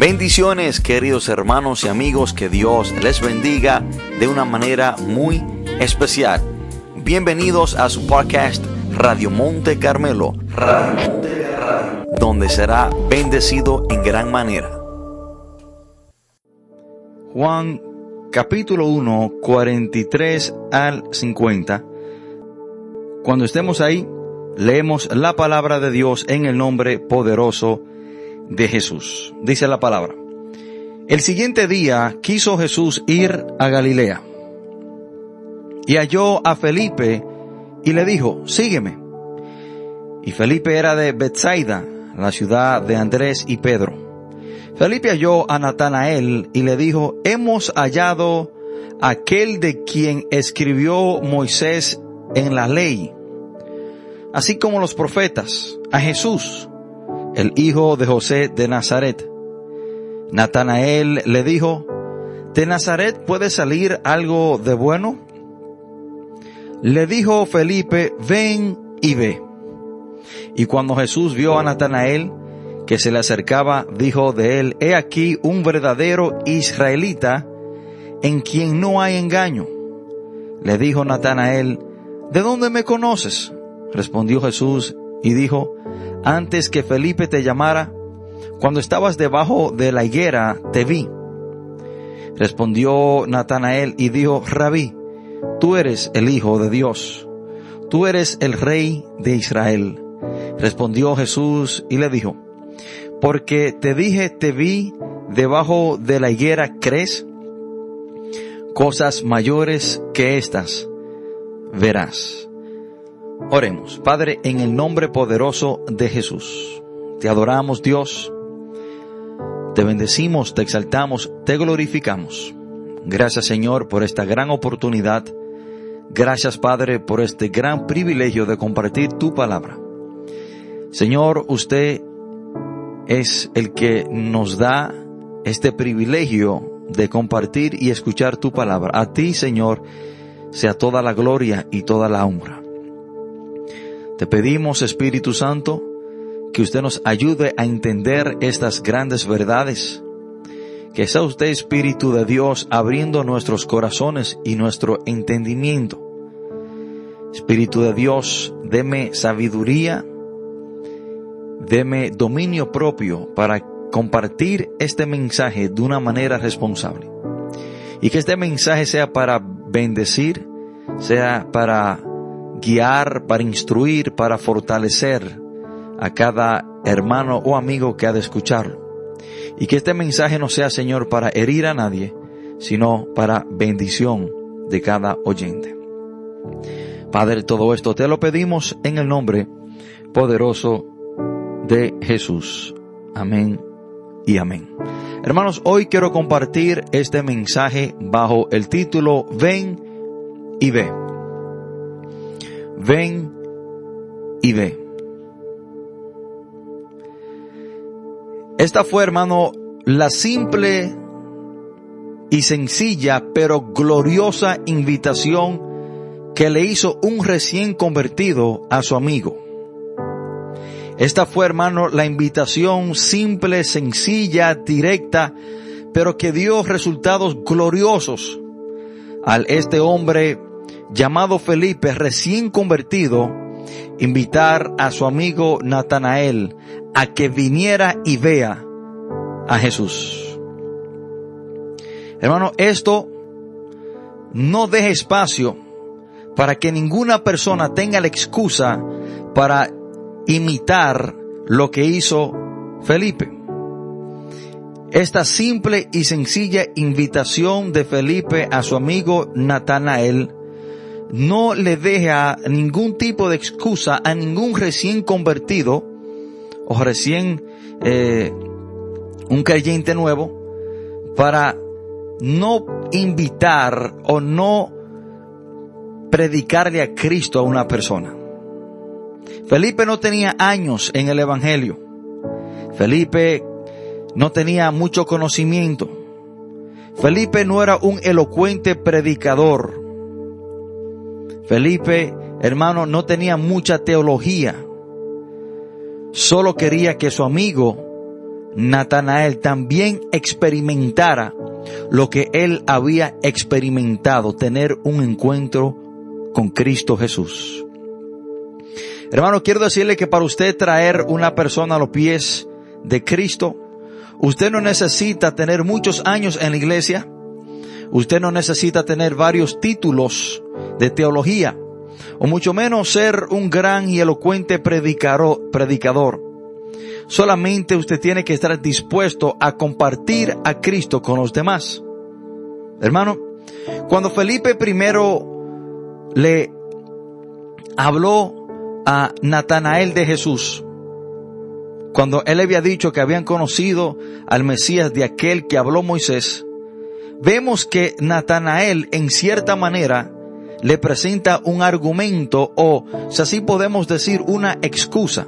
Bendiciones queridos hermanos y amigos, que Dios les bendiga de una manera muy especial. Bienvenidos a su podcast Radio Monte Carmelo, donde será bendecido en gran manera. Juan capítulo 1, 43 al 50. Cuando estemos ahí, leemos la palabra de Dios en el nombre poderoso de Jesús. Dice la palabra. El siguiente día quiso Jesús ir a Galilea y halló a Felipe y le dijo, sígueme. Y Felipe era de Bethsaida, la ciudad de Andrés y Pedro. Felipe halló a Natanael y le dijo, hemos hallado aquel de quien escribió Moisés en la ley, así como los profetas, a Jesús, el hijo de José de Nazaret. Natanael le dijo, ¿de Nazaret puede salir algo de bueno? Le dijo Felipe, ven y ve. Y cuando Jesús vio a Natanael, que se le acercaba, dijo de él, he aquí un verdadero israelita en quien no hay engaño. Le dijo Natanael, ¿de dónde me conoces? Respondió Jesús y dijo, antes que Felipe te llamara, cuando estabas debajo de la higuera, te vi. Respondió Natanael y dijo, Rabí, tú eres el Hijo de Dios, tú eres el Rey de Israel. Respondió Jesús y le dijo, porque te dije, te vi debajo de la higuera, ¿crees? Cosas mayores que estas verás. Oremos, Padre, en el nombre poderoso de Jesús. Te adoramos, Dios. Te bendecimos, te exaltamos, te glorificamos. Gracias, Señor, por esta gran oportunidad. Gracias, Padre, por este gran privilegio de compartir tu palabra. Señor, usted es el que nos da este privilegio de compartir y escuchar tu palabra. A ti, Señor, sea toda la gloria y toda la honra. Te pedimos, Espíritu Santo, que usted nos ayude a entender estas grandes verdades. Que sea usted, Espíritu de Dios, abriendo nuestros corazones y nuestro entendimiento. Espíritu de Dios, deme sabiduría, deme dominio propio para compartir este mensaje de una manera responsable. Y que este mensaje sea para bendecir, sea para guiar, para instruir, para fortalecer a cada hermano o amigo que ha de escucharlo. Y que este mensaje no sea, Señor, para herir a nadie, sino para bendición de cada oyente. Padre, todo esto te lo pedimos en el nombre poderoso de Jesús. Amén y amén. Hermanos, hoy quiero compartir este mensaje bajo el título Ven y ve ven y ve. Esta fue, hermano, la simple y sencilla, pero gloriosa invitación que le hizo un recién convertido a su amigo. Esta fue, hermano, la invitación simple, sencilla, directa, pero que dio resultados gloriosos al este hombre llamado Felipe, recién convertido, invitar a su amigo Natanael a que viniera y vea a Jesús. Hermano, esto no deja espacio para que ninguna persona tenga la excusa para imitar lo que hizo Felipe. Esta simple y sencilla invitación de Felipe a su amigo Natanael no le deja ningún tipo de excusa a ningún recién convertido o recién eh, un creyente nuevo para no invitar o no predicarle a Cristo a una persona. Felipe no tenía años en el Evangelio. Felipe no tenía mucho conocimiento. Felipe no era un elocuente predicador. Felipe, hermano, no tenía mucha teología. Solo quería que su amigo Natanael también experimentara lo que él había experimentado, tener un encuentro con Cristo Jesús. Hermano, quiero decirle que para usted traer una persona a los pies de Cristo, usted no necesita tener muchos años en la iglesia, usted no necesita tener varios títulos de teología, o mucho menos ser un gran y elocuente predicador. Solamente usted tiene que estar dispuesto a compartir a Cristo con los demás. Hermano, cuando Felipe primero le habló a Natanael de Jesús, cuando él había dicho que habían conocido al Mesías de aquel que habló Moisés, vemos que Natanael en cierta manera le presenta un argumento o, si así podemos decir, una excusa.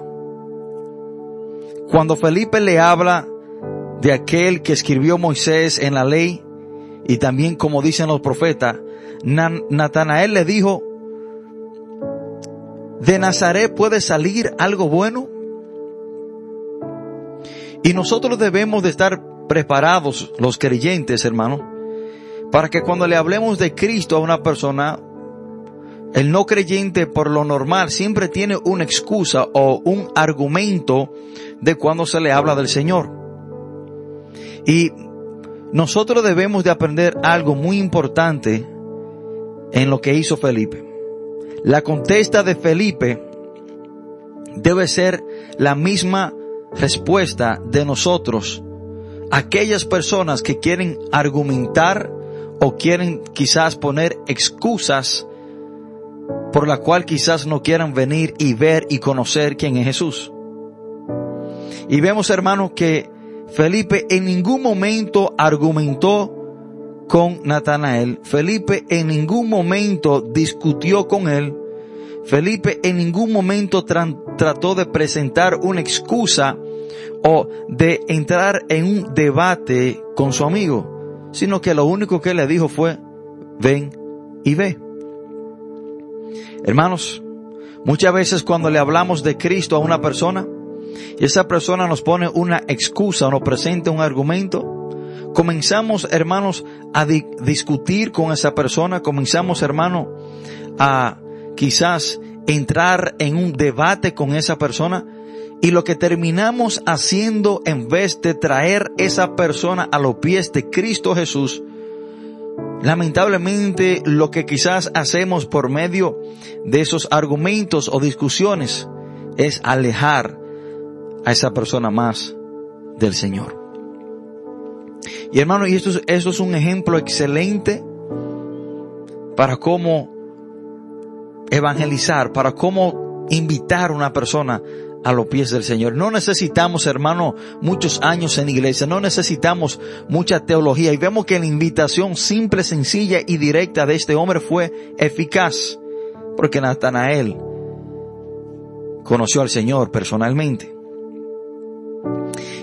Cuando Felipe le habla de aquel que escribió Moisés en la ley y también como dicen los profetas, Natanael le dijo, ¿de Nazaret puede salir algo bueno? Y nosotros debemos de estar preparados, los creyentes, hermano, para que cuando le hablemos de Cristo a una persona, el no creyente por lo normal siempre tiene una excusa o un argumento de cuando se le habla del Señor. Y nosotros debemos de aprender algo muy importante en lo que hizo Felipe. La contesta de Felipe debe ser la misma respuesta de nosotros. Aquellas personas que quieren argumentar o quieren quizás poner excusas por la cual quizás no quieran venir y ver y conocer quién es Jesús. Y vemos, hermanos, que Felipe en ningún momento argumentó con Natanael. Felipe en ningún momento discutió con él. Felipe en ningún momento trató de presentar una excusa o de entrar en un debate con su amigo, sino que lo único que le dijo fue, ven y ve. Hermanos, muchas veces cuando le hablamos de Cristo a una persona y esa persona nos pone una excusa nos presenta un argumento, comenzamos, hermanos, a discutir con esa persona, comenzamos, hermano, a quizás entrar en un debate con esa persona y lo que terminamos haciendo en vez de traer esa persona a los pies de Cristo Jesús, Lamentablemente lo que quizás hacemos por medio de esos argumentos o discusiones es alejar a esa persona más del Señor. Y hermano, y esto es, un ejemplo excelente para cómo evangelizar, para cómo invitar a una persona a los pies del Señor. No necesitamos, hermano, muchos años en iglesia, no necesitamos mucha teología y vemos que la invitación simple, sencilla y directa de este hombre fue eficaz, porque Natanael conoció al Señor personalmente.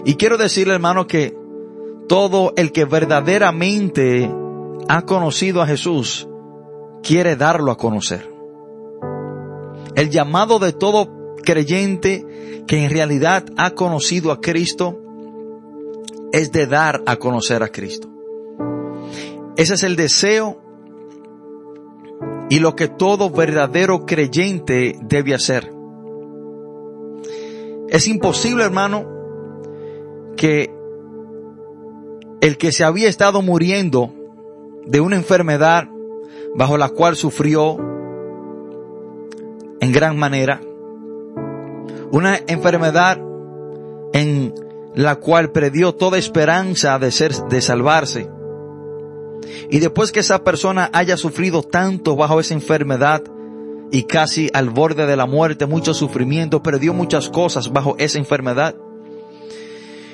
Y quiero decirle, hermano, que todo el que verdaderamente ha conocido a Jesús quiere darlo a conocer. El llamado de todo creyente que en realidad ha conocido a Cristo es de dar a conocer a Cristo. Ese es el deseo y lo que todo verdadero creyente debe hacer. Es imposible, hermano, que el que se había estado muriendo de una enfermedad bajo la cual sufrió en gran manera, una enfermedad en la cual perdió toda esperanza de ser, de salvarse. Y después que esa persona haya sufrido tanto bajo esa enfermedad y casi al borde de la muerte, mucho sufrimiento, perdió muchas cosas bajo esa enfermedad.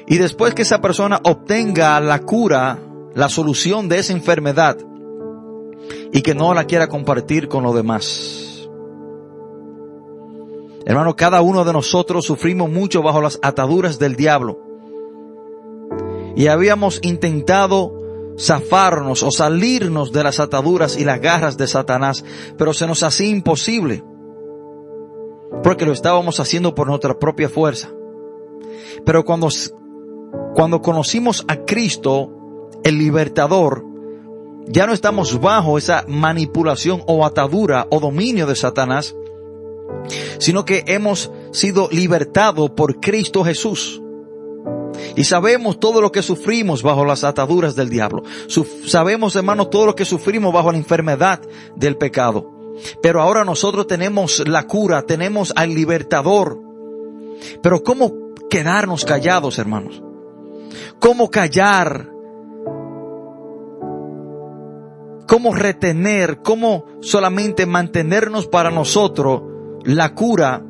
Y después que esa persona obtenga la cura, la solución de esa enfermedad y que no la quiera compartir con los demás. Hermano, cada uno de nosotros sufrimos mucho bajo las ataduras del diablo. Y habíamos intentado zafarnos o salirnos de las ataduras y las garras de Satanás, pero se nos hacía imposible. Porque lo estábamos haciendo por nuestra propia fuerza. Pero cuando Cuando conocimos a Cristo, el libertador, ya no estamos bajo esa manipulación o atadura o dominio de Satanás, sino que hemos sido libertados por Cristo Jesús. Y sabemos todo lo que sufrimos bajo las ataduras del diablo. sabemos, hermanos, todo lo que sufrimos bajo la enfermedad del pecado. Pero ahora nosotros tenemos la cura, tenemos al libertador. Pero ¿cómo quedarnos callados, hermanos? ¿Cómo callar? ¿Cómo retener? ¿Cómo solamente mantenernos para nosotros la cura,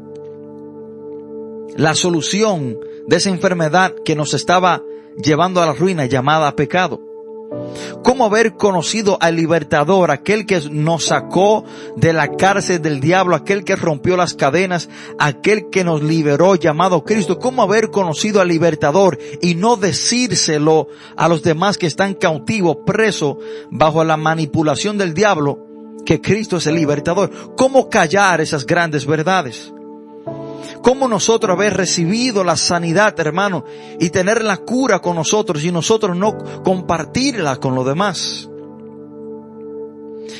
la solución de esa enfermedad que nos estaba llevando a la ruina llamada pecado. ¿Cómo haber conocido al libertador, aquel que nos sacó de la cárcel del diablo, aquel que rompió las cadenas, aquel que nos liberó llamado Cristo? ¿Cómo haber conocido al libertador y no decírselo a los demás que están cautivos, presos bajo la manipulación del diablo, que Cristo es el libertador? ¿Cómo callar esas grandes verdades? ¿Cómo nosotros haber recibido la sanidad, hermano, y tener la cura con nosotros y nosotros no compartirla con los demás?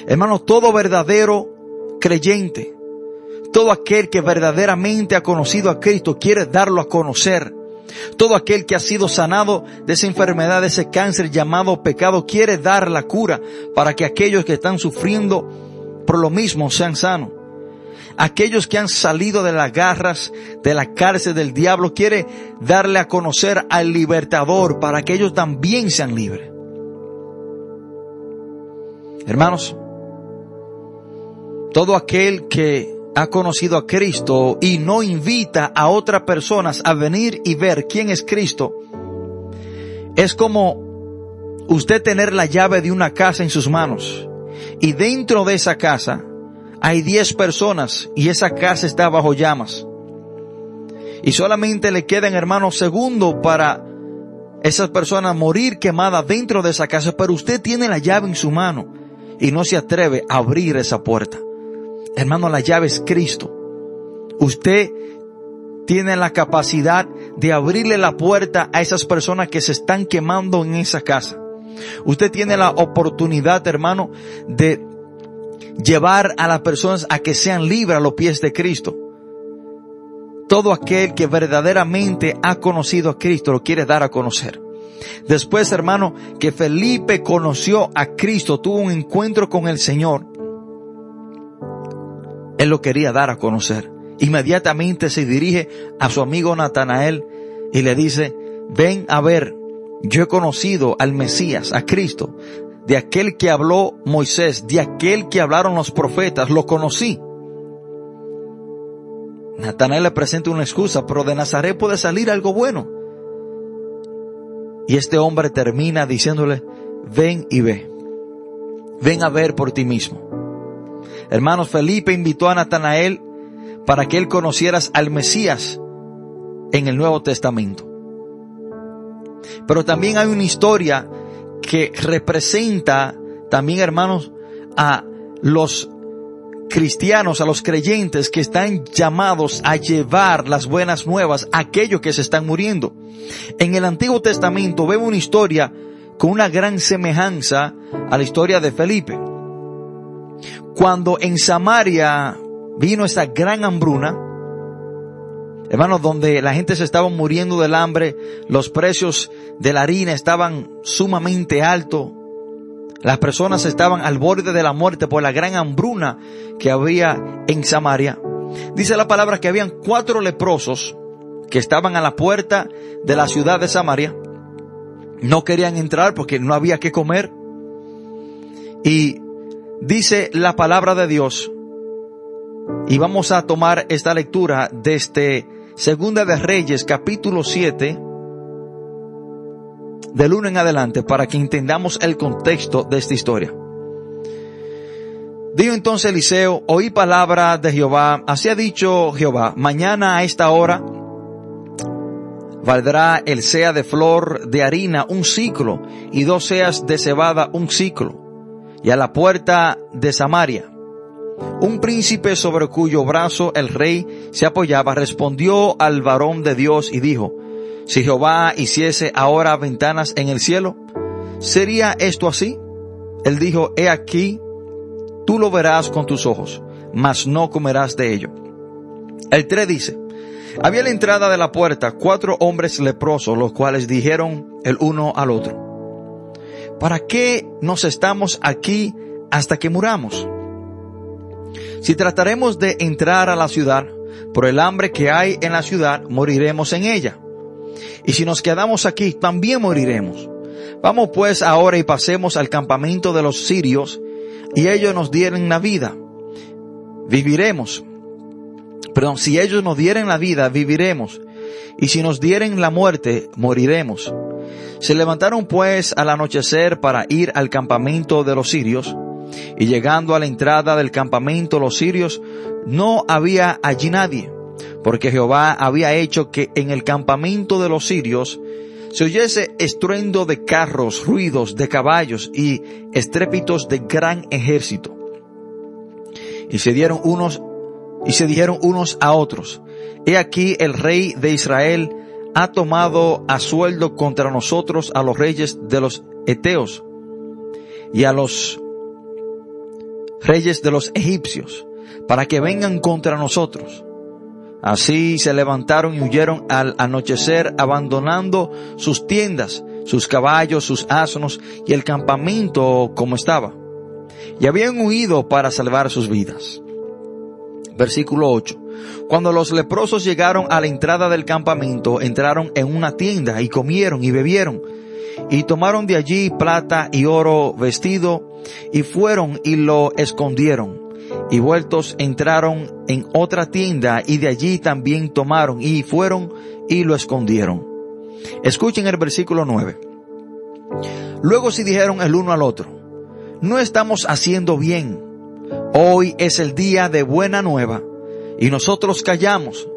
Hermano, todo verdadero creyente, todo aquel que verdaderamente ha conocido a Cristo quiere darlo a conocer. Todo aquel que ha sido sanado de esa enfermedad, de ese cáncer llamado pecado, quiere dar la cura para que aquellos que están sufriendo por lo mismo sean sanos aquellos que han salido de las garras de la cárcel del diablo, quiere darle a conocer al libertador para que ellos también sean libres. Hermanos, todo aquel que ha conocido a Cristo y no invita a otras personas a venir y ver quién es Cristo, es como usted tener la llave de una casa en sus manos y dentro de esa casa hay diez personas y esa casa está bajo llamas. Y solamente le quedan, hermanos, segundos para esas personas morir quemadas dentro de esa casa, pero usted tiene la llave en su mano y no se atreve a abrir esa puerta. Hermano, la llave es Cristo. Usted tiene la capacidad de abrirle la puerta a esas personas que se están quemando en esa casa. Usted tiene la oportunidad, hermano, de llevar a las personas a que sean libres a los pies de Cristo. Todo aquel que verdaderamente ha conocido a Cristo lo quiere dar a conocer. Después, hermano, que Felipe conoció a Cristo, tuvo un encuentro con el Señor, él lo quería dar a conocer. Inmediatamente se dirige a su amigo Natanael y le dice, ven a ver, yo he conocido al Mesías, a Cristo, de aquel que habló Moisés, de aquel que hablaron los profetas, lo conocí. Natanael le presenta una excusa, pero de Nazaret puede salir algo bueno. Y este hombre termina diciéndole, ven y ve. Ven a ver por ti mismo. Hermanos, Felipe invitó a Natanael para que él conocieras al Mesías en el Nuevo Testamento. Pero también hay una historia que representa también, hermanos, a los cristianos, a los creyentes que están llamados a llevar las buenas nuevas a aquellos que se están muriendo. En el Antiguo Testamento vemos una historia con una gran semejanza a la historia de Felipe. Cuando en Samaria vino esa gran hambruna, Hermanos, donde la gente se estaba muriendo del hambre, los precios de la harina estaban sumamente altos, las personas estaban al borde de la muerte por la gran hambruna que había en Samaria. Dice la palabra que habían cuatro leprosos que estaban a la puerta de la ciudad de Samaria. No querían entrar porque no había que comer. Y dice la palabra de Dios y vamos a tomar esta lectura desde Segunda de Reyes, capítulo 7, del 1 en adelante, para que entendamos el contexto de esta historia. Dijo entonces Eliseo, oí palabra de Jehová, así ha dicho Jehová, mañana a esta hora valdrá el sea de flor de harina un ciclo y dos seas de cebada un ciclo. Y a la puerta de Samaria un príncipe sobre cuyo brazo el rey se apoyaba respondió al varón de Dios y dijo, Si Jehová hiciese ahora ventanas en el cielo, ¿sería esto así? Él dijo, he aquí, tú lo verás con tus ojos, mas no comerás de ello. El 3 dice, había la entrada de la puerta cuatro hombres leprosos, los cuales dijeron el uno al otro, ¿para qué nos estamos aquí hasta que muramos? Si trataremos de entrar a la ciudad, por el hambre que hay en la ciudad, moriremos en ella. Y si nos quedamos aquí, también moriremos. Vamos pues ahora y pasemos al campamento de los sirios, y ellos nos dieren la vida. Viviremos. Perdón, si ellos nos dieren la vida, viviremos. Y si nos dieren la muerte, moriremos. Se levantaron pues al anochecer para ir al campamento de los sirios, y llegando a la entrada del campamento los sirios, no había allí nadie, porque Jehová había hecho que en el campamento de los sirios se oyese estruendo de carros, ruidos de caballos y estrépitos de gran ejército. Y se dieron unos, y se dijeron unos a otros, he aquí el rey de Israel ha tomado a sueldo contra nosotros a los reyes de los Eteos y a los reyes de los egipcios, para que vengan contra nosotros. Así se levantaron y huyeron al anochecer, abandonando sus tiendas, sus caballos, sus asnos y el campamento como estaba. Y habían huido para salvar sus vidas. Versículo 8. Cuando los leprosos llegaron a la entrada del campamento, entraron en una tienda y comieron y bebieron. Y tomaron de allí plata y oro vestido y fueron y lo escondieron y vueltos entraron en otra tienda y de allí también tomaron y fueron y lo escondieron. Escuchen el versículo 9. Luego se dijeron el uno al otro, no estamos haciendo bien. Hoy es el día de buena nueva y nosotros callamos.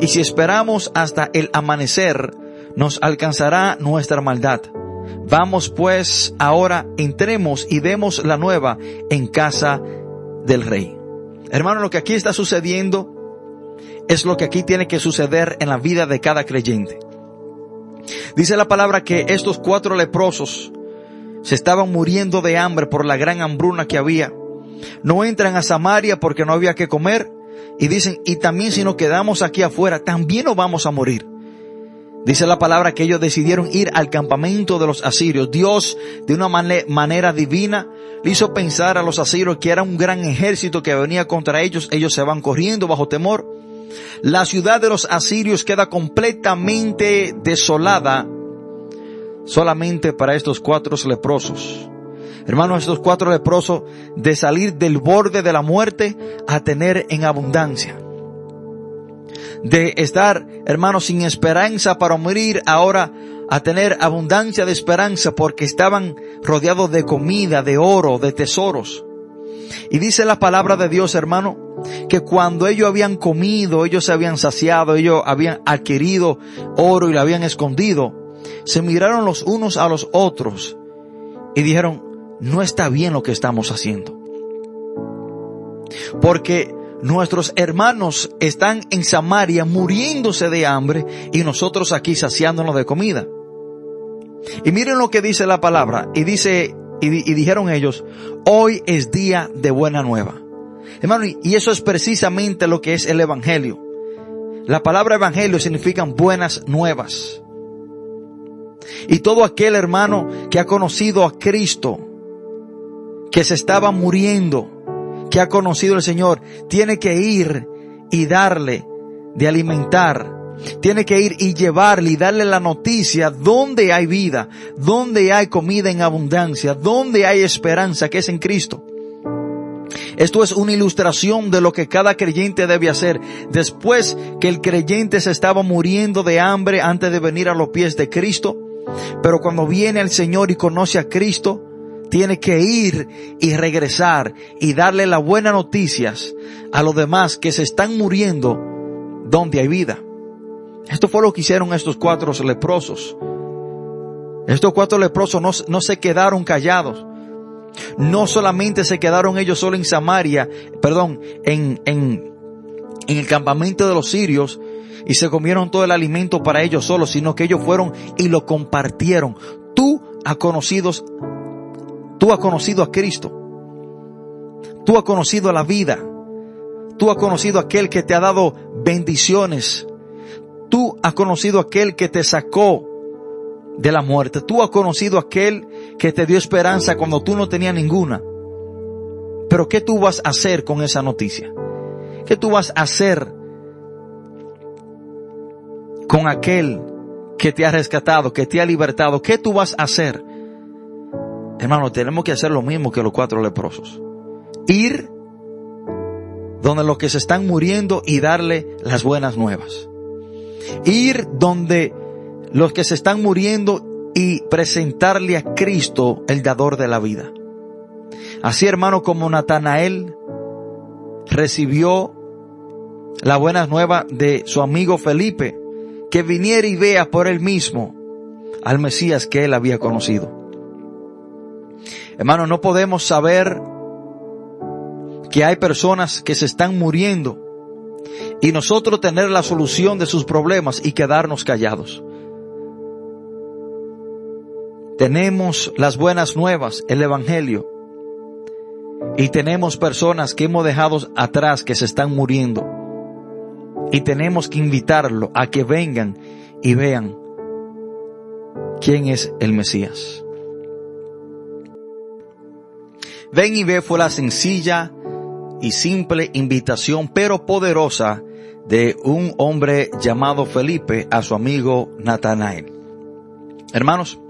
Y si esperamos hasta el amanecer, nos alcanzará nuestra maldad. Vamos pues ahora, entremos y demos la nueva en casa del rey. Hermano, lo que aquí está sucediendo es lo que aquí tiene que suceder en la vida de cada creyente. Dice la palabra que estos cuatro leprosos se estaban muriendo de hambre por la gran hambruna que había. No entran a Samaria porque no había que comer y dicen, y también si nos quedamos aquí afuera, también nos vamos a morir. Dice la palabra que ellos decidieron ir al campamento de los asirios. Dios, de una manera divina, le hizo pensar a los asirios que era un gran ejército que venía contra ellos. Ellos se van corriendo bajo temor. La ciudad de los asirios queda completamente desolada solamente para estos cuatro leprosos. Hermanos, estos cuatro leprosos de salir del borde de la muerte a tener en abundancia de estar, hermanos, sin esperanza para morir, ahora a tener abundancia de esperanza porque estaban rodeados de comida, de oro, de tesoros. Y dice la palabra de Dios, hermano, que cuando ellos habían comido, ellos se habían saciado, ellos habían adquirido oro y lo habían escondido, se miraron los unos a los otros y dijeron, no está bien lo que estamos haciendo. Porque Nuestros hermanos están en Samaria muriéndose de hambre y nosotros aquí saciándonos de comida. Y miren lo que dice la palabra. Y dice, y, dijeron ellos, hoy es día de buena nueva. Hermano, y eso es precisamente lo que es el evangelio. La palabra evangelio significa buenas nuevas. Y todo aquel hermano que ha conocido a Cristo, que se estaba muriendo, que ha conocido el Señor tiene que ir y darle de alimentar. Tiene que ir y llevarle y darle la noticia donde hay vida, donde hay comida en abundancia, donde hay esperanza que es en Cristo. Esto es una ilustración de lo que cada creyente debe hacer. Después que el creyente se estaba muriendo de hambre antes de venir a los pies de Cristo, pero cuando viene el Señor y conoce a Cristo, tiene que ir y regresar y darle las buenas noticias a los demás que se están muriendo donde hay vida. Esto fue lo que hicieron estos cuatro leprosos. Estos cuatro leprosos no, no se quedaron callados. No solamente se quedaron ellos solo en Samaria, perdón, en, en, en el campamento de los sirios, y se comieron todo el alimento para ellos solos, sino que ellos fueron y lo compartieron. Tú has conocido, tú has conocido a Cristo. Tú has conocido la vida. Tú has conocido a aquel que te ha dado bendiciones. Tú has conocido a aquel que te sacó de la muerte. Tú has conocido a aquel que te dio esperanza cuando tú no tenías ninguna. Pero ¿qué tú vas a hacer con esa noticia? ¿Qué tú vas a hacer con aquel que te ha rescatado, que te ha libertado? ¿Qué tú vas a hacer? Hermano, tenemos que hacer lo mismo que los cuatro leprosos. Ir donde los que se están muriendo y darle las buenas nuevas. Ir donde los que se están muriendo y presentarle a Cristo, el dador de la vida. Así hermano como Natanael recibió la buena nueva de su amigo Felipe, que viniera y vea por él mismo al Mesías que él había conocido. Hermano, no podemos saber que hay personas que se están muriendo y nosotros tener la solución de sus problemas y quedarnos callados. Tenemos las buenas nuevas, el Evangelio, y tenemos personas que hemos dejado atrás que se están muriendo. Y tenemos que invitarlo a que vengan y vean quién es el Mesías. Ven y ve fue la sencilla y simple invitación, pero poderosa, de un hombre llamado Felipe a su amigo Natanael. Hermanos,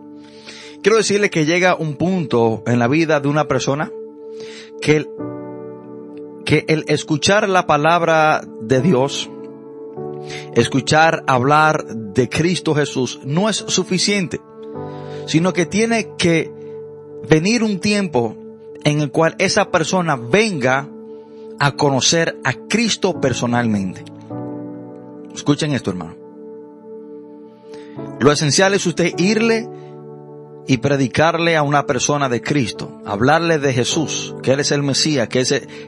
quiero decirle que llega un punto en la vida de una persona que el, que el escuchar la palabra de Dios, escuchar hablar de Cristo Jesús no es suficiente, sino que tiene que venir un tiempo en el cual esa persona venga a conocer a Cristo personalmente. Escuchen esto, hermano. Lo esencial es usted irle y predicarle a una persona de Cristo, hablarle de Jesús, que Él es el Mesías, que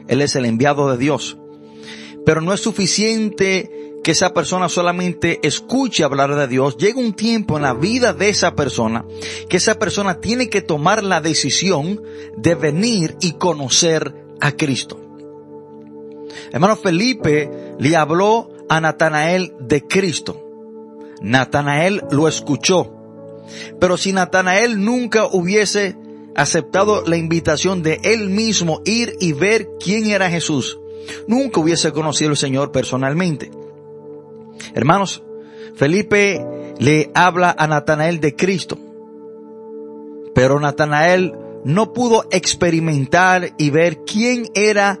Él es el enviado de Dios. Pero no es suficiente que esa persona solamente escuche hablar de Dios. Llega un tiempo en la vida de esa persona que esa persona tiene que tomar la decisión de venir y conocer a Cristo. Hermano Felipe le habló a Natanael de Cristo. Natanael lo escuchó. Pero si Natanael nunca hubiese aceptado la invitación de él mismo ir y ver quién era Jesús, nunca hubiese conocido al Señor personalmente. Hermanos, Felipe le habla a Natanael de Cristo. Pero Natanael no pudo experimentar y ver quién era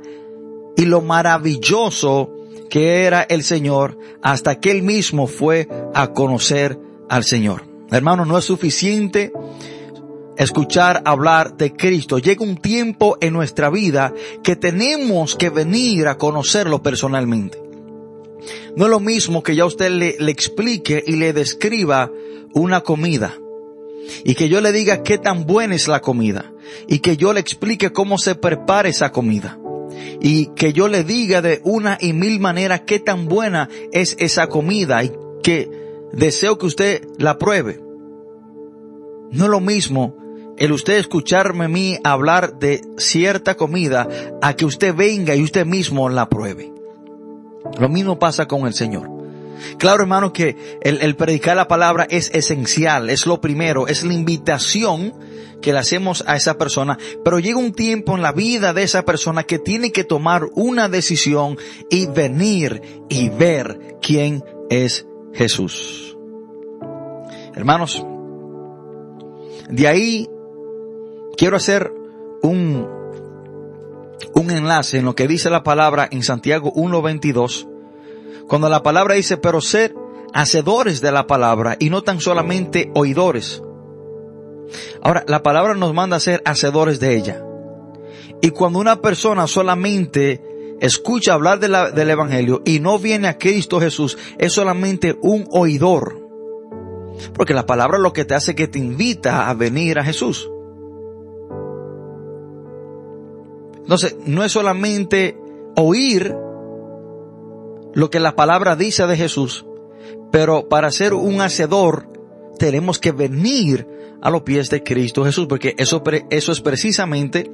y lo maravilloso que era el Señor hasta que él mismo fue a conocer al Señor. Hermano, no es suficiente escuchar hablar de Cristo. Llega un tiempo en nuestra vida que tenemos que venir a conocerlo personalmente. No es lo mismo que ya usted le, explique y le describa una comida y que yo le diga qué tan buena es la comida y que yo le explique cómo se prepara esa comida y que yo le diga de una y mil maneras qué tan buena es esa comida y que deseo que usted la pruebe. No es lo mismo el usted escucharme a mí hablar de cierta comida a que usted venga y usted mismo la pruebe. Lo mismo pasa con el Señor. Claro, hermano, que el, el, predicar la palabra es esencial, es lo primero, es la invitación que le hacemos a esa persona, pero llega un tiempo en la vida de esa persona que tiene que tomar una decisión y venir y ver quién es Jesús. Hermanos, de ahí quiero hacer un, un enlace en lo que dice la palabra en Santiago 1.22, cuando la palabra dice, pero ser hacedores de la palabra y no tan solamente oidores. Ahora, la palabra nos manda a ser hacedores de ella. Y cuando una persona solamente escucha hablar del Evangelio y no viene a Cristo Jesús, es solamente un oidor. Porque la palabra lo que te hace que te invita a venir a Jesús. Entonces, no es solamente oír lo que la palabra dice de Jesús, Pero para ser un hacedor, tenemos que venir a los pies de Cristo Jesús, porque eso, eso es precisamente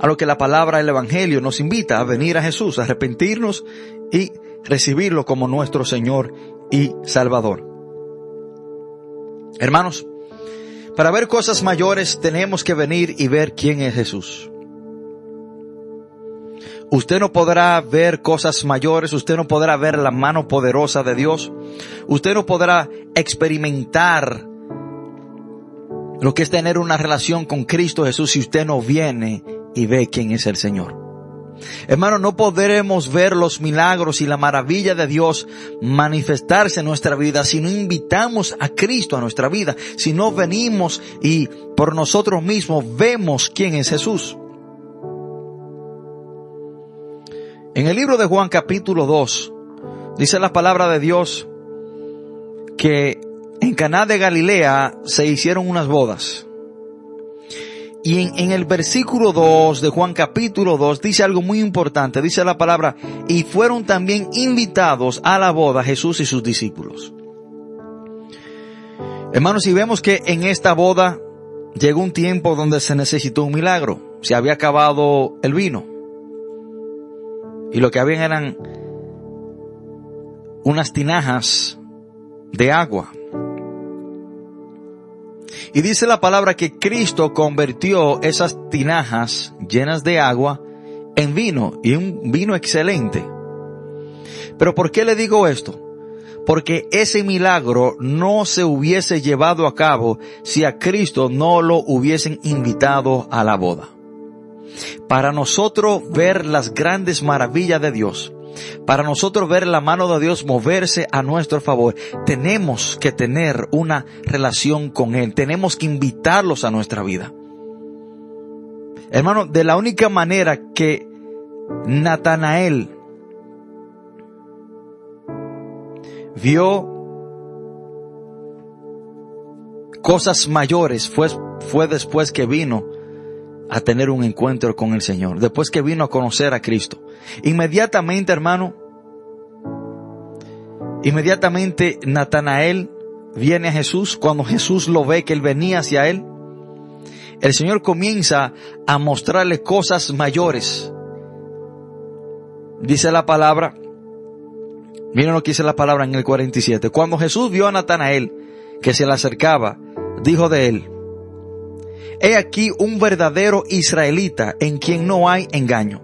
a lo que la palabra del Evangelio nos invita, a venir a Jesús, a arrepentirnos y recibirlo como nuestro Señor y Salvador. Hermanos, para ver cosas mayores tenemos que venir y ver quién es Jesús. Usted no podrá ver cosas mayores, usted no podrá ver la mano poderosa de Dios, usted no podrá experimentar lo que es tener una relación con Cristo Jesús si usted no viene y ve quién es el Señor. Hermano, no podremos ver los milagros y la maravilla de Dios manifestarse en nuestra vida si no invitamos a Cristo a nuestra vida, si no venimos y por nosotros mismos vemos quién es Jesús. En el libro de Juan capítulo 2 dice la palabra de Dios que en Caná de Galilea se hicieron unas bodas. Y en, el versículo 2 de Juan capítulo 2 dice algo muy importante. Dice la palabra, y fueron también invitados a la boda Jesús y sus discípulos. Hermanos, si vemos que en esta boda llegó un tiempo donde se necesitó un milagro. Se había acabado el vino. Y lo que habían eran unas tinajas de agua. Y dice la palabra que Cristo convirtió esas tinajas llenas de agua en vino y un vino excelente. Pero ¿por qué le digo esto? Porque ese milagro no se hubiese llevado a cabo si a Cristo no lo hubiesen invitado a la boda. Para nosotros ver las grandes maravillas de Dios, para nosotros ver la mano de Dios moverse a nuestro favor, tenemos que tener una relación con Él, tenemos que invitarlos a nuestra vida. Hermano, de la única manera que Natanael vio cosas mayores fue, fue después que vino a tener un encuentro con el Señor, después que vino a conocer a Cristo. Inmediatamente, hermano, inmediatamente Natanael viene a Jesús, cuando Jesús lo ve que él venía hacia él, el Señor comienza a mostrarle cosas mayores. Dice la palabra, miren lo que dice la palabra en el 47. Cuando Jesús vio a Natanael que se le acercaba, dijo de él, He aquí un verdadero israelita en quien no hay engaño.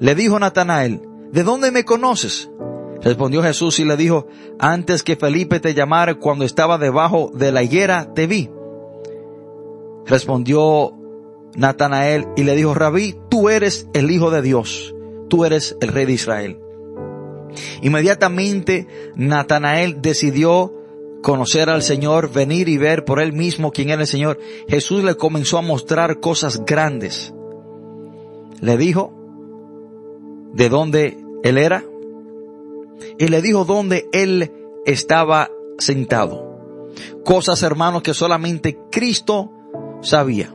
Le dijo Natanael, ¿de dónde me conoces? Respondió Jesús y le dijo, antes que Felipe te llamara cuando estaba debajo de la higuera, te vi. Respondió Natanael y le dijo, Rabí, tú eres el Hijo de Dios, tú eres el Rey de Israel. Inmediatamente Natanael decidió conocer al Señor, venir y ver por él mismo quién era el Señor, Jesús le comenzó a mostrar cosas grandes. Le dijo de dónde él era y le dijo dónde él estaba sentado. Cosas, hermanos, que solamente Cristo sabía.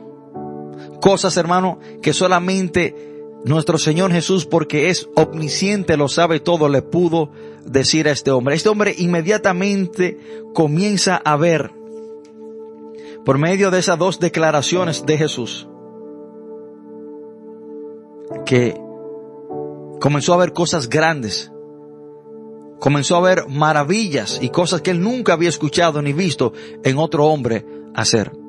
Cosas, hermanos, que solamente nuestro Señor Jesús, porque es omnisciente, lo sabe todo, le pudo decir a este hombre. Este hombre inmediatamente comienza a ver, por medio de esas dos declaraciones de Jesús, que comenzó a ver cosas grandes, comenzó a ver maravillas y cosas que él nunca había escuchado ni visto en otro hombre hacer.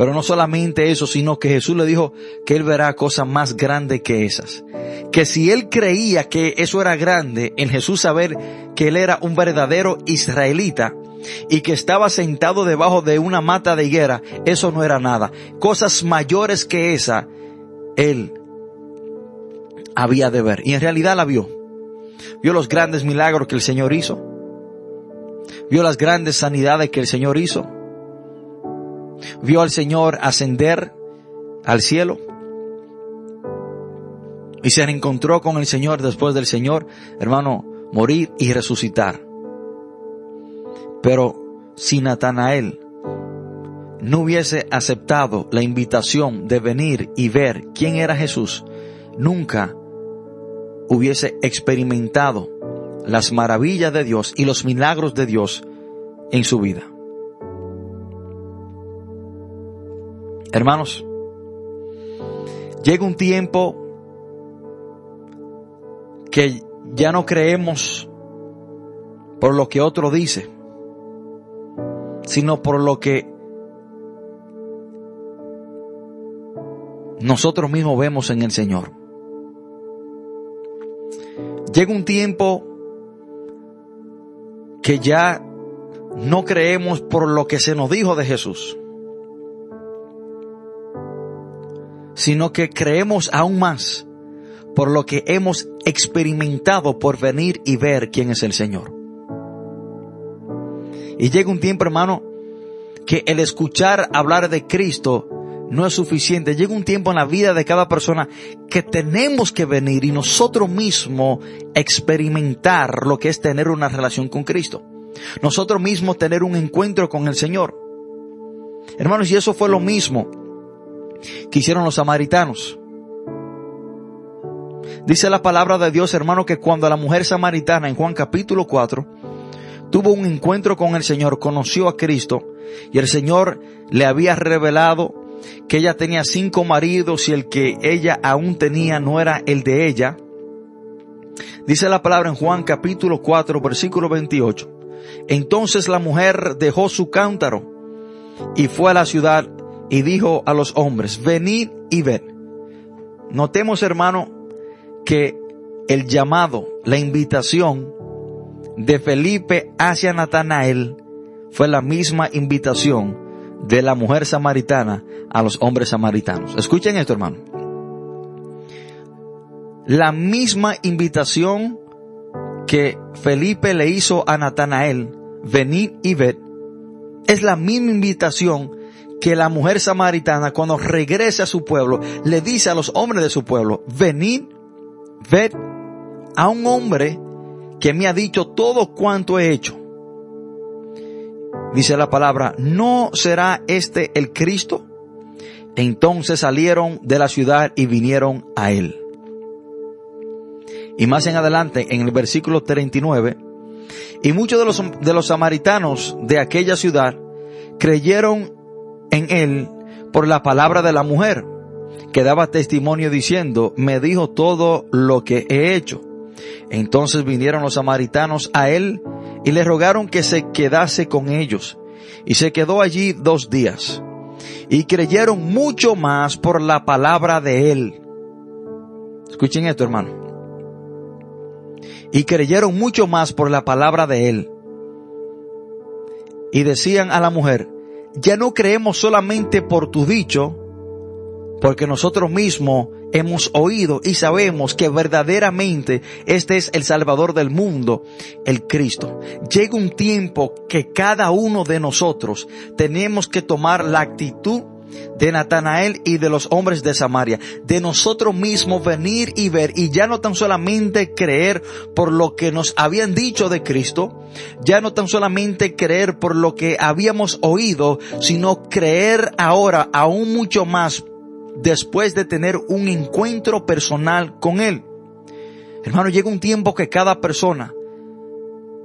Pero no solamente eso, sino que Jesús le dijo que él verá cosas más grandes que esas. Que si él creía que eso era grande, en Jesús saber que él era un verdadero israelita y que estaba sentado debajo de una mata de higuera, eso no era nada. Cosas mayores que esa, él había de ver. Y en realidad la vio. Vio los grandes milagros que el Señor hizo. Vio las grandes sanidades que el Señor hizo vio al Señor ascender al cielo y se reencontró con el Señor después del Señor, hermano, morir y resucitar. Pero si Natanael no hubiese aceptado la invitación de venir y ver quién era Jesús, nunca hubiese experimentado las maravillas de Dios y los milagros de Dios en su vida. Hermanos, llega un tiempo que ya no creemos por lo que otro dice, sino por lo que nosotros mismos vemos en el Señor. Llega un tiempo que ya no creemos por lo que se nos dijo de Jesús, sino que creemos aún más por lo que hemos experimentado por venir y ver quién es el Señor. Y llega un tiempo, hermano, que el escuchar hablar de Cristo no es suficiente. Llega un tiempo en la vida de cada persona que tenemos que venir y nosotros mismos experimentar lo que es tener una relación con Cristo. Nosotros mismos tener un encuentro con el Señor. Hermanos, y eso fue lo mismo que hicieron los samaritanos. Dice la palabra de Dios, hermano, que cuando la mujer samaritana en Juan capítulo 4 tuvo un encuentro con el Señor, conoció a Cristo y el Señor le había revelado que ella tenía cinco maridos y el que ella aún tenía no era el de ella. Dice la palabra en Juan capítulo 4 versículo 28. Entonces la mujer dejó su cántaro y fue a la ciudad y dijo a los hombres, venid y ven. Notemos hermano que el llamado, la invitación de Felipe hacia Natanael fue la misma invitación de la mujer samaritana a los hombres samaritanos. Escuchen esto, hermano. La misma invitación que Felipe le hizo a Natanael, venid y ved, es la misma invitación que la mujer samaritana cuando regrese a su pueblo le dice a los hombres de su pueblo, venid, ved a un hombre que me ha dicho todo cuanto he hecho. Dice la palabra, ¿no será este el Cristo? Entonces salieron de la ciudad y vinieron a él. Y más en adelante, en el versículo 39, y muchos de los, de los samaritanos de aquella ciudad creyeron en él por la palabra de la mujer, que daba testimonio diciendo, me dijo todo lo que he hecho. Entonces vinieron los samaritanos a él y le rogaron que se quedase con ellos. Y se quedó allí dos días. Y creyeron mucho más por la palabra de él. Escuchen esto, hermano. Y creyeron mucho más por la palabra de él. Y decían a la mujer, ya no creemos solamente por tu dicho, porque nosotros mismos hemos oído y sabemos que verdaderamente este es el Salvador del mundo, el Cristo. Llega un tiempo que cada uno de nosotros tenemos que tomar la actitud de Natanael y de los hombres de Samaria, de nosotros mismos venir y ver y ya no tan solamente creer por lo que nos habían dicho de Cristo, ya no tan solamente creer por lo que habíamos oído, sino creer ahora aún mucho más después de tener un encuentro personal con Él. Hermano, llega un tiempo que cada persona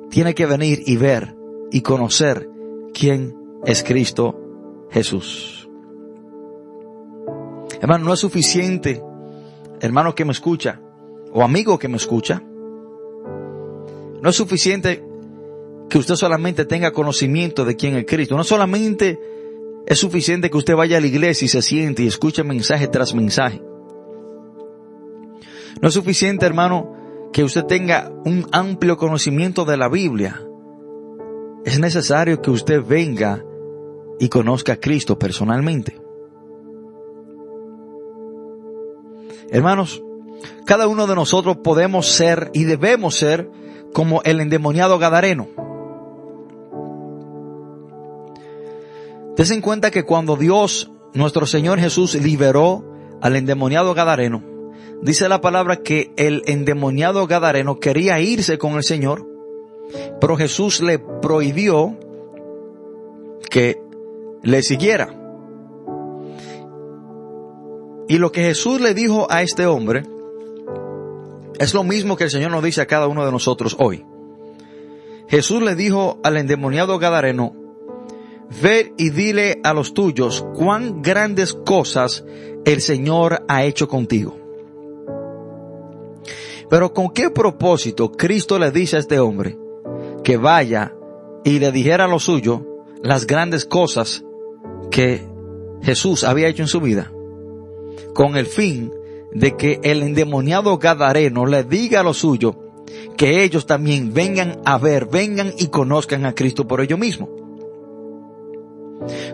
tiene que venir y ver y conocer quién es Cristo Jesús. Hermano, no es suficiente, hermano que me escucha, o amigo que me escucha, no es suficiente que usted solamente tenga conocimiento de quién es Cristo, no solamente es suficiente que usted vaya a la iglesia y se siente y escuche mensaje tras mensaje. No es suficiente, hermano, que usted tenga un amplio conocimiento de la Biblia. Es necesario que usted venga y conozca a Cristo personalmente. Hermanos, cada uno de nosotros podemos ser y debemos ser como el endemoniado Gadareno. Dese en cuenta que cuando Dios, nuestro Señor Jesús, liberó al endemoniado Gadareno, dice la palabra que el endemoniado Gadareno quería irse con el Señor, pero Jesús le prohibió que le siguiera. Y lo que Jesús le dijo a este hombre es lo mismo que el Señor nos dice a cada uno de nosotros hoy. Jesús le dijo al endemoniado Gadareno, Ve y dile a los tuyos cuán grandes cosas el Señor ha hecho contigo. Pero con qué propósito Cristo le dice a este hombre que vaya y le dijera a lo suyo las grandes cosas que Jesús había hecho en su vida, con el fin de que el endemoniado Gadareno le diga a lo suyo que ellos también vengan a ver, vengan y conozcan a Cristo por ellos mismos.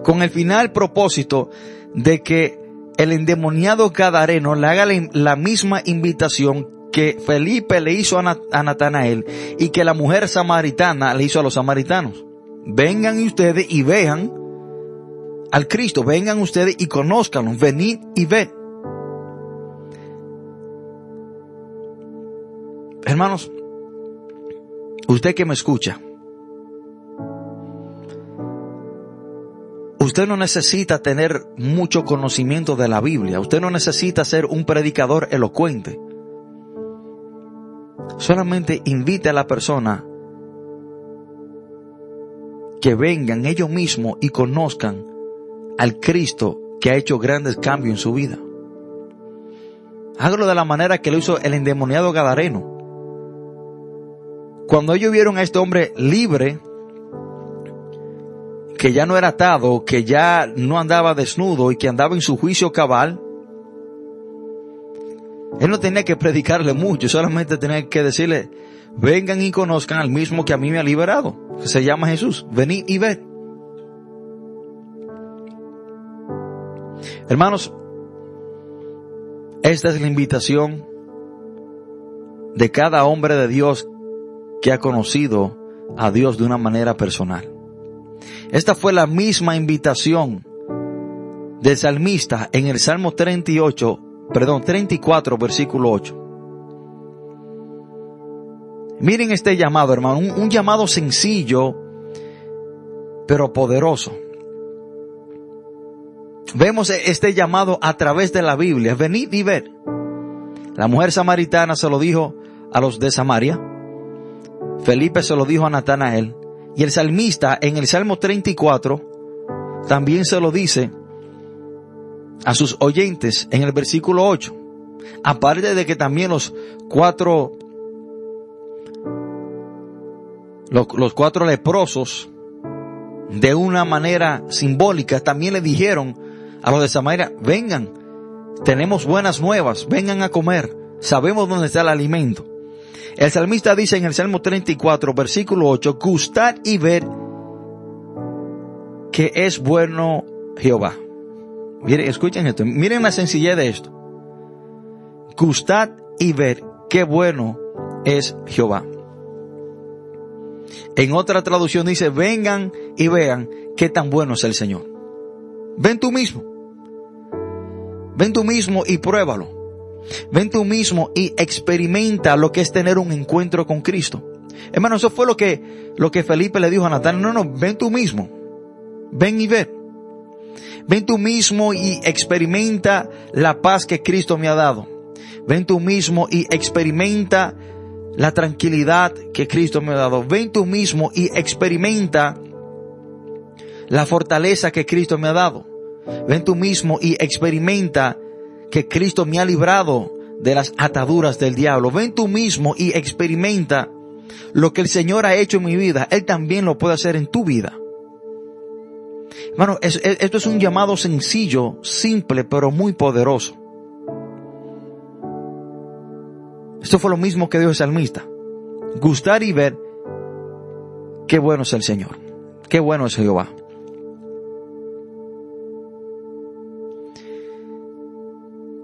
Con el final propósito de que el endemoniado Gadareno le haga la misma invitación que Felipe le hizo a Natanael y que la mujer samaritana le hizo a los samaritanos. Vengan ustedes y vean al Cristo, vengan ustedes y conózcanlo, venid y ven. Hermanos, usted que me escucha, usted no necesita tener mucho conocimiento de la Biblia, usted no necesita ser un predicador elocuente. Solamente invite a la persona que vengan ellos mismos y conozcan al Cristo que ha hecho grandes cambios en su vida. Hágalo de la manera que lo hizo el endemoniado Gadareno. Cuando ellos vieron a este hombre libre, que ya no era atado, que ya no andaba desnudo y que andaba en su juicio cabal, él no tenía que predicarle mucho, solamente tenía que decirle, vengan y conozcan al mismo que a mí me ha liberado, que se llama Jesús, venid y ved. Hermanos, esta es la invitación de cada hombre de Dios que ha conocido a Dios de una manera personal. Esta fue la misma invitación del salmista en el Salmo 38, perdón, 34, versículo 8. Miren este llamado, hermano, un, un llamado sencillo, pero poderoso. Vemos este llamado a través de la Biblia. Venid y ver. La mujer samaritana se lo dijo a los de Samaria. Felipe se lo dijo a Natanael. Y el salmista en el Salmo 34 también se lo dice a sus oyentes en el versículo 8. Aparte de que también los cuatro, los, los cuatro leprosos, de una manera simbólica, también le dijeron a los de Samaria, vengan, tenemos buenas nuevas, vengan a comer, sabemos dónde está el alimento. El salmista dice en el Salmo 34, versículo 8, gustad y ver que es bueno Jehová. Miren, escuchen esto, miren la sencillez de esto. Gustad y ver qué bueno es Jehová. En otra traducción dice, vengan y vean qué tan bueno es el Señor. Ven tú mismo. Ven tú mismo y pruébalo. Ven tú mismo y experimenta lo que es tener un encuentro con Cristo. Hermano, eso fue lo que, lo que Felipe le dijo a Natán. No, no, ven tú mismo. Ven y ve. Ven tú mismo y experimenta la paz que Cristo me ha dado. Ven tú mismo y experimenta la tranquilidad que Cristo me ha dado. Ven tú mismo y experimenta la fortaleza que Cristo me ha dado. Ven tú mismo y experimenta que Cristo me ha librado de las ataduras del diablo. Ven tú mismo y experimenta lo que el Señor ha hecho en mi vida. Él también lo puede hacer en tu vida. Hermano, esto es un llamado sencillo, simple, pero muy poderoso. Esto fue lo mismo que dijo el salmista. Gustar y ver qué bueno es el Señor. Qué bueno es Jehová.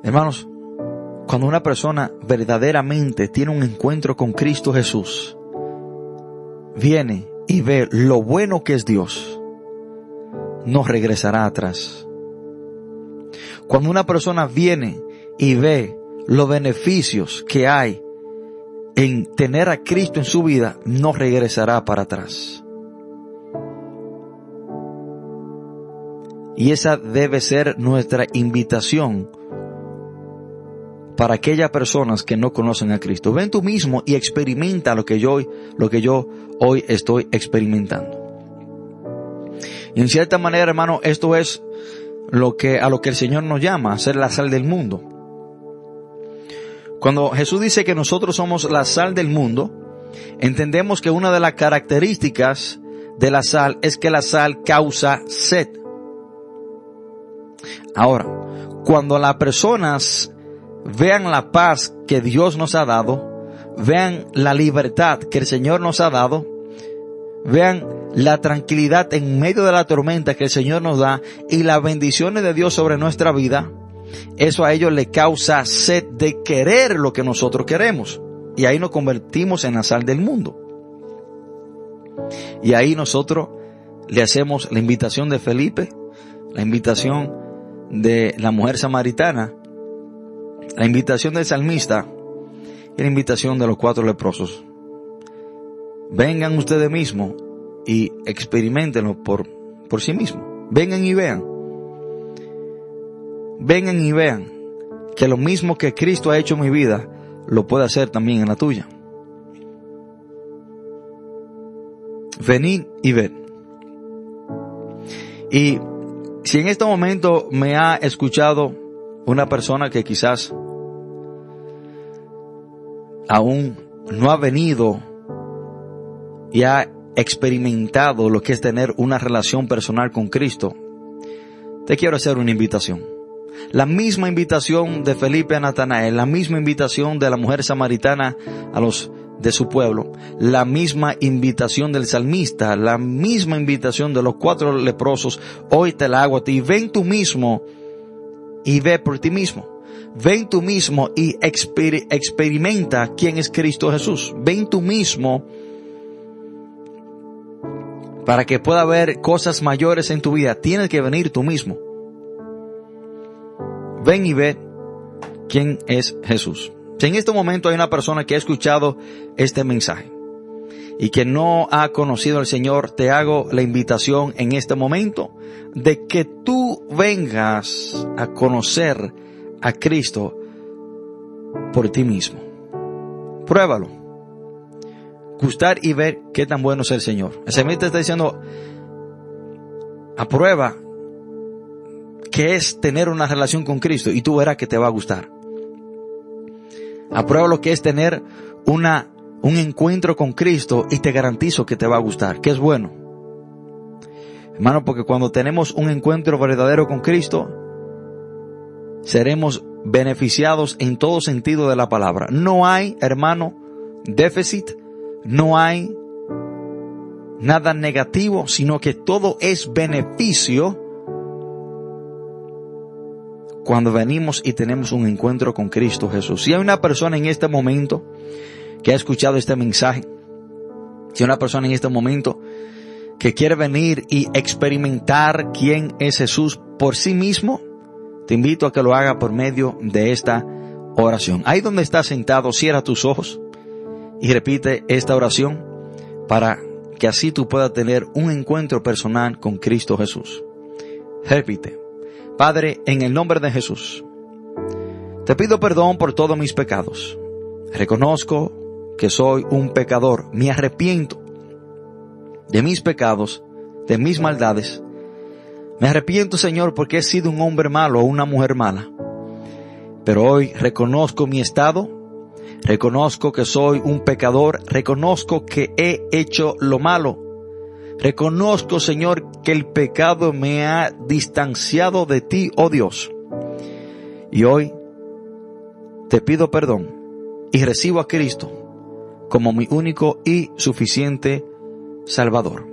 Hermanos, cuando una persona verdaderamente tiene un encuentro con Cristo Jesús, viene y ve lo bueno que es Dios, no regresará atrás. Cuando una persona viene y ve los beneficios que hay en tener a Cristo en su vida, no regresará para atrás. Y esa debe ser nuestra invitación para aquellas personas que no conocen a Cristo. Ven tú mismo y experimenta lo que yo, lo que yo hoy estoy experimentando. Y en cierta manera, hermano, esto es lo que, a lo que el Señor nos llama, ser la sal del mundo. Cuando Jesús dice que nosotros somos la sal del mundo, entendemos que una de las características de la sal es que la sal causa sed. Ahora, cuando las personas vean la paz que Dios nos ha dado, vean la libertad que el Señor nos ha dado, vean la tranquilidad en medio de la tormenta que el Señor nos da y las bendiciones de Dios sobre nuestra vida, eso a ellos le causa sed de querer lo que nosotros queremos. Y ahí nos convertimos en la sal del mundo. Y ahí nosotros le hacemos la invitación de Felipe, la invitación de la mujer samaritana, la invitación del salmista y la invitación de los cuatro leprosos. Vengan ustedes mismos y experimentenlo por, por sí mismos. Vengan y vean. Vengan y vean que lo mismo que Cristo ha hecho en mi vida, lo puede hacer también en la tuya. Venid y ven. Y si en este momento me ha escuchado una persona que quizás aún no ha venido y ha experimentado lo que es tener una relación personal con Cristo, te quiero hacer una invitación. La misma invitación de Felipe a Natanael, la misma invitación de la mujer samaritana a los de su pueblo, la misma invitación del salmista, la misma invitación de los cuatro leprosos, hoy te la hago a ti, ven tú mismo y ve por ti mismo. Ven tú mismo y experimenta quién es Cristo Jesús. Ven tú mismo para que pueda haber cosas mayores en tu vida. Tienes que venir tú mismo. Ven y ve quién es Jesús. Si en este momento hay una persona que ha escuchado este mensaje y que no ha conocido al Señor, te hago la invitación en este momento de que tú vengas a conocer a Cristo por ti mismo. Pruébalo. Gustar y ver qué tan bueno es el Señor. El Señor te está diciendo, aprueba que es tener una relación con Cristo y tú verás que te va a gustar. Aprueba lo que es tener una, un encuentro con Cristo y te garantizo que te va a gustar, que es bueno. Hermano, porque cuando tenemos un encuentro verdadero con Cristo, seremos beneficiados en todo sentido de la palabra. No hay, hermano, déficit, no hay nada negativo, sino que todo es beneficio cuando venimos y tenemos un encuentro con Cristo Jesús. Si hay una persona en este momento que ha escuchado este mensaje, si una persona en este momento que quiere venir y experimentar quién es Jesús por sí mismo, te invito a que lo haga por medio de esta oración. Ahí donde estás sentado, cierra tus ojos y repite esta oración para que así tú puedas tener un encuentro personal con Cristo Jesús. Repite. Padre, en el nombre de Jesús, te pido perdón por todos mis pecados. Reconozco que soy un pecador. Me arrepiento de mis pecados, de mis maldades. Me arrepiento, Señor, porque he sido un hombre malo o una mujer mala. Pero hoy reconozco mi estado, reconozco que soy un pecador, reconozco que he hecho lo malo Reconozco, Señor, que el pecado me ha distanciado de ti, oh Dios. Y hoy te pido perdón y recibo a Cristo como mi único y suficiente Salvador.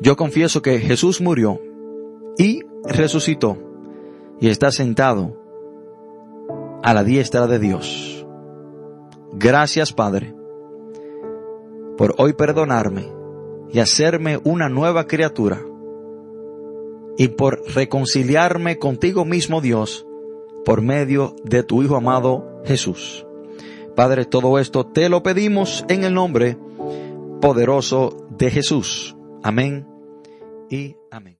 Yo confieso que Jesús murió y resucitó y está sentado a la diestra de Dios. Gracias, Padre por hoy perdonarme y hacerme una nueva criatura y por reconciliarme contigo mismo Dios por medio de tu Hijo amado Jesús. Padre, todo esto te lo pedimos en el nombre poderoso de Jesús. Amén y amén.